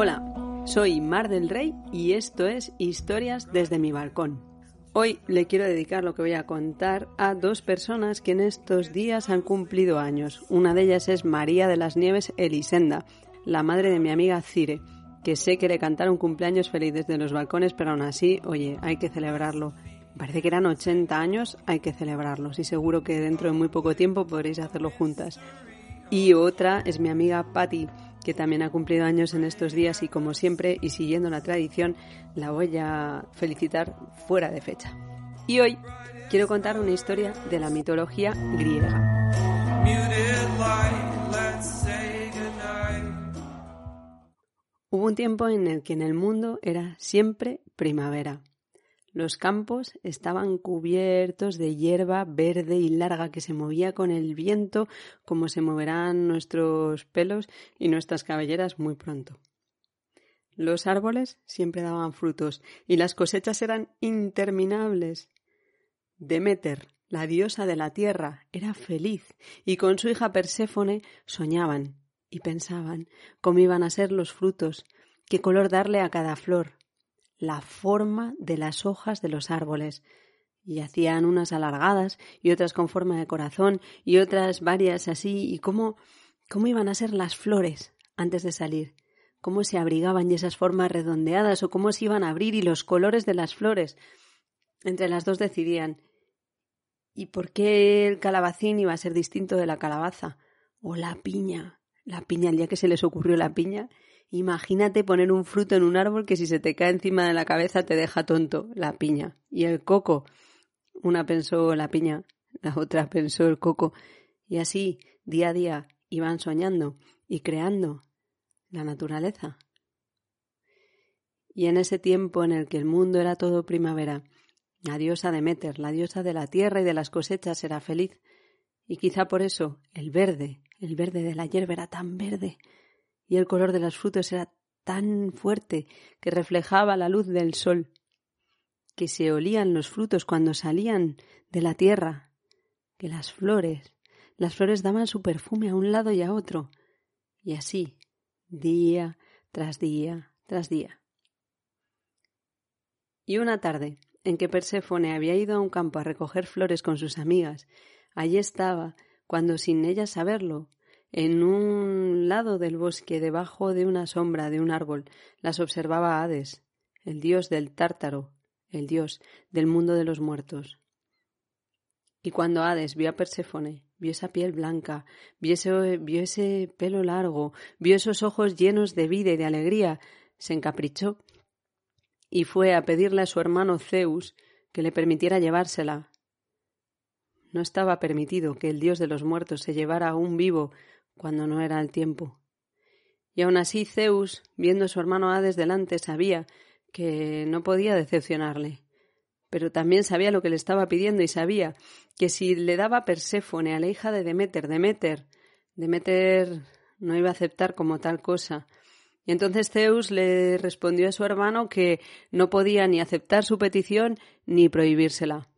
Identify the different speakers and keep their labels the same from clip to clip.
Speaker 1: Hola, soy Mar del Rey y esto es Historias desde mi balcón. Hoy le quiero dedicar lo que voy a contar a dos personas que en estos días han cumplido años. Una de ellas es María de las Nieves Elisenda, la madre de mi amiga Cire, que sé que le cantaron cumpleaños feliz desde los balcones, pero aún así, oye, hay que celebrarlo. Parece que eran 80 años, hay que celebrarlos y seguro que dentro de muy poco tiempo podréis hacerlo juntas. Y otra es mi amiga Patti, que también ha cumplido años en estos días y como siempre y siguiendo la tradición, la voy a felicitar fuera de fecha. Y hoy quiero contar una historia de la mitología griega. Hubo un tiempo en el que en el mundo era siempre primavera. Los campos estaban cubiertos de hierba verde y larga que se movía con el viento como se moverán nuestros pelos y nuestras cabelleras muy pronto. Los árboles siempre daban frutos y las cosechas eran interminables. Deméter, la diosa de la tierra, era feliz y con su hija Perséfone soñaban y pensaban cómo iban a ser los frutos, qué color darle a cada flor, la forma de las hojas de los árboles, y hacían unas alargadas y otras con forma de corazón y otras varias así, y cómo, cómo iban a ser las flores antes de salir, cómo se abrigaban y esas formas redondeadas o cómo se iban a abrir y los colores de las flores. Entre las dos decidían. ¿Y por qué el calabacín iba a ser distinto de la calabaza? O la piña. La piña, el día que se les ocurrió la piña, Imagínate poner un fruto en un árbol que si se te cae encima de la cabeza te deja tonto, la piña. Y el coco. Una pensó la piña, la otra pensó el coco. Y así, día a día, iban soñando y creando la naturaleza. Y en ese tiempo en el que el mundo era todo primavera, la diosa Demeter, la diosa de la tierra y de las cosechas, era feliz. Y quizá por eso el verde, el verde de la hierba era tan verde y el color de los frutos era tan fuerte que reflejaba la luz del sol, que se olían los frutos cuando salían de la tierra, que las flores, las flores daban su perfume a un lado y a otro, y así, día tras día tras día. Y una tarde, en que Perséfone había ido a un campo a recoger flores con sus amigas, allí estaba, cuando sin ellas saberlo, en un lado del bosque, debajo de una sombra de un árbol, las observaba Hades, el dios del Tártaro, el dios del mundo de los muertos. Y cuando Hades vio a Perséfone, vio esa piel blanca, vio ese, vio ese pelo largo, vio esos ojos llenos de vida y de alegría, se encaprichó y fue a pedirle a su hermano Zeus que le permitiera llevársela. No estaba permitido que el dios de los muertos se llevara a un vivo cuando no era el tiempo. Y aun así Zeus, viendo a su hermano Hades delante, sabía que no podía decepcionarle. Pero también sabía lo que le estaba pidiendo y sabía que si le daba Perséfone a la hija de Demeter, Demeter, Demeter no iba a aceptar como tal cosa. Y entonces Zeus le respondió a su hermano que no podía ni aceptar su petición ni prohibírsela.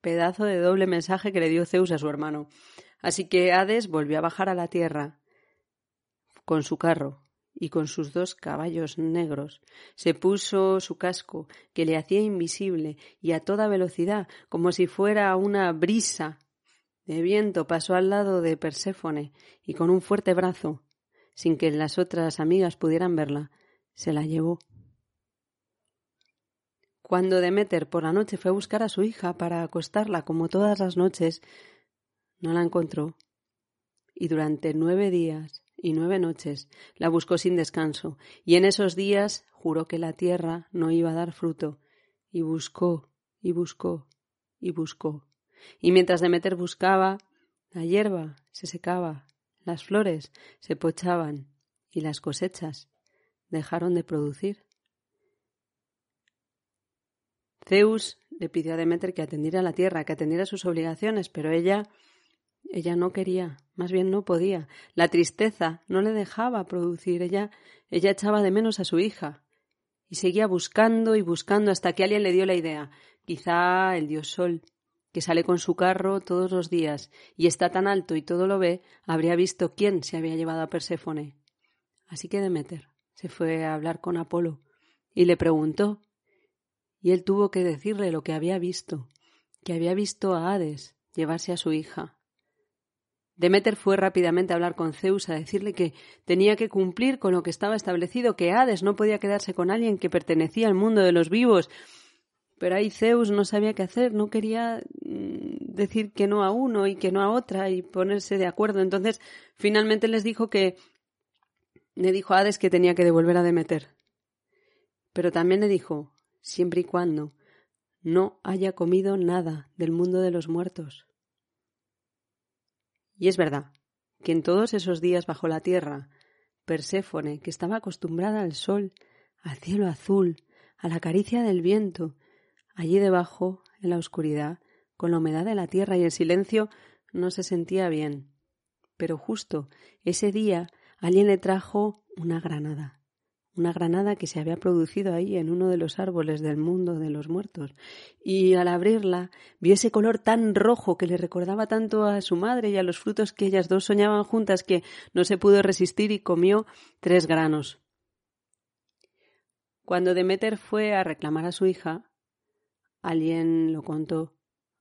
Speaker 1: Pedazo de doble mensaje que le dio Zeus a su hermano. Así que Hades volvió a bajar a la tierra con su carro y con sus dos caballos negros. Se puso su casco, que le hacía invisible, y a toda velocidad, como si fuera una brisa de viento, pasó al lado de Perséfone, y con un fuerte brazo, sin que las otras amigas pudieran verla, se la llevó. Cuando Demeter por la noche fue a buscar a su hija para acostarla como todas las noches, no la encontró. Y durante nueve días y nueve noches la buscó sin descanso, y en esos días juró que la tierra no iba a dar fruto, y buscó, y buscó, y buscó. Y mientras Demeter buscaba, la hierba se secaba, las flores se pochaban, y las cosechas dejaron de producir. Zeus le pidió a Demeter que atendiera a la tierra, que atendiera sus obligaciones, pero ella ella no quería, más bien no podía. La tristeza no le dejaba producir. Ella, ella echaba de menos a su hija. Y seguía buscando y buscando hasta que alguien le dio la idea. Quizá el dios Sol, que sale con su carro todos los días y está tan alto y todo lo ve, habría visto quién se había llevado a Perséfone. Así que Demeter se fue a hablar con Apolo y le preguntó. Y él tuvo que decirle lo que había visto, que había visto a Hades llevarse a su hija. Demeter fue rápidamente a hablar con Zeus a decirle que tenía que cumplir con lo que estaba establecido, que Hades no podía quedarse con alguien que pertenecía al mundo de los vivos. Pero ahí Zeus no sabía qué hacer, no quería mm, decir que no a uno y que no a otra y ponerse de acuerdo. Entonces, finalmente les dijo que le dijo a Hades que tenía que devolver a Demeter. Pero también le dijo, siempre y cuando no haya comido nada del mundo de los muertos. Y es verdad que en todos esos días bajo la tierra, Perséfone, que estaba acostumbrada al sol, al cielo azul, a la caricia del viento, allí debajo, en la oscuridad, con la humedad de la tierra y el silencio, no se sentía bien. Pero justo ese día alguien le trajo una granada una granada que se había producido ahí en uno de los árboles del mundo de los muertos. Y al abrirla vio ese color tan rojo que le recordaba tanto a su madre y a los frutos que ellas dos soñaban juntas que no se pudo resistir y comió tres granos. Cuando Demeter fue a reclamar a su hija, alguien lo contó,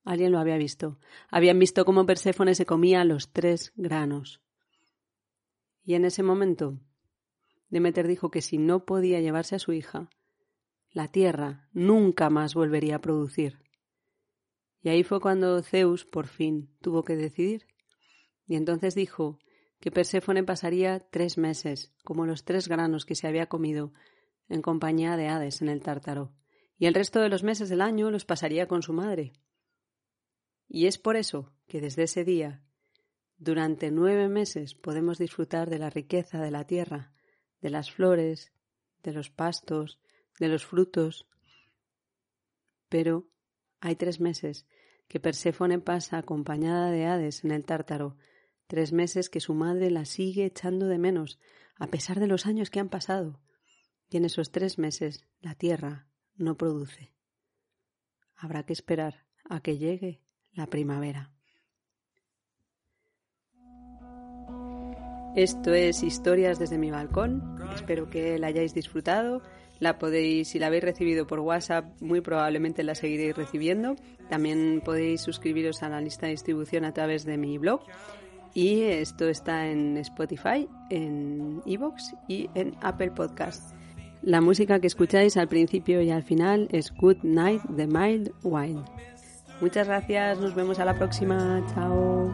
Speaker 1: alguien lo había visto. Habían visto cómo Perséfone se comía los tres granos. Y en ese momento Demeter dijo que si no podía llevarse a su hija, la tierra nunca más volvería a producir. Y ahí fue cuando Zeus por fin tuvo que decidir. Y entonces dijo que Perséfone pasaría tres meses, como los tres granos que se había comido, en compañía de Hades en el Tártaro, y el resto de los meses del año los pasaría con su madre. Y es por eso que desde ese día, durante nueve meses, podemos disfrutar de la riqueza de la tierra, de las flores, de los pastos, de los frutos. Pero hay tres meses que Perséfone pasa acompañada de Hades en el Tártaro, tres meses que su madre la sigue echando de menos, a pesar de los años que han pasado. Y en esos tres meses la tierra no produce. Habrá que esperar a que llegue la primavera. Esto es Historias desde mi balcón. Espero que la hayáis disfrutado. La podéis, si la habéis recibido por WhatsApp, muy probablemente la seguiréis recibiendo. También podéis suscribiros a la lista de distribución a través de mi blog. Y esto está en Spotify, en Evox y en Apple Podcast. La música que escucháis al principio y al final es Good Night de Mild Wild. Muchas gracias, nos vemos a la próxima. Chao.